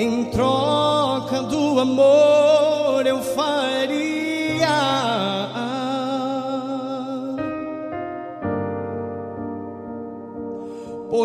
em troca do amor,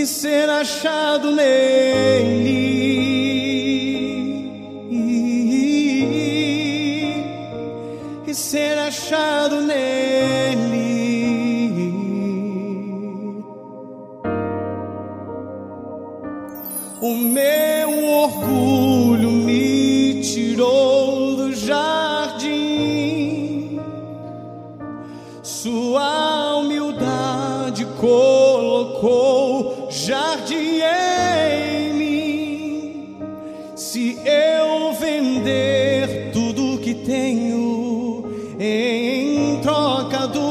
e ser achado nele.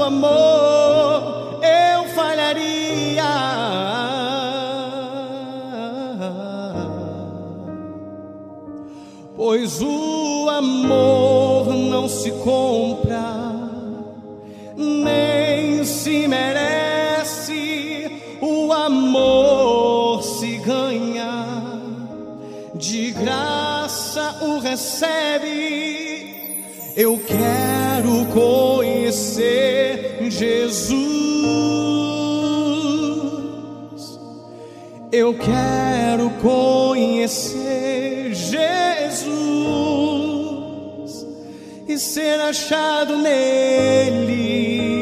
Amor, eu falharia. Pois o amor não se compra, nem se merece. O amor se ganha, de graça o recebe. Eu quero conhecer Jesus. Eu quero conhecer Jesus e ser achado nele.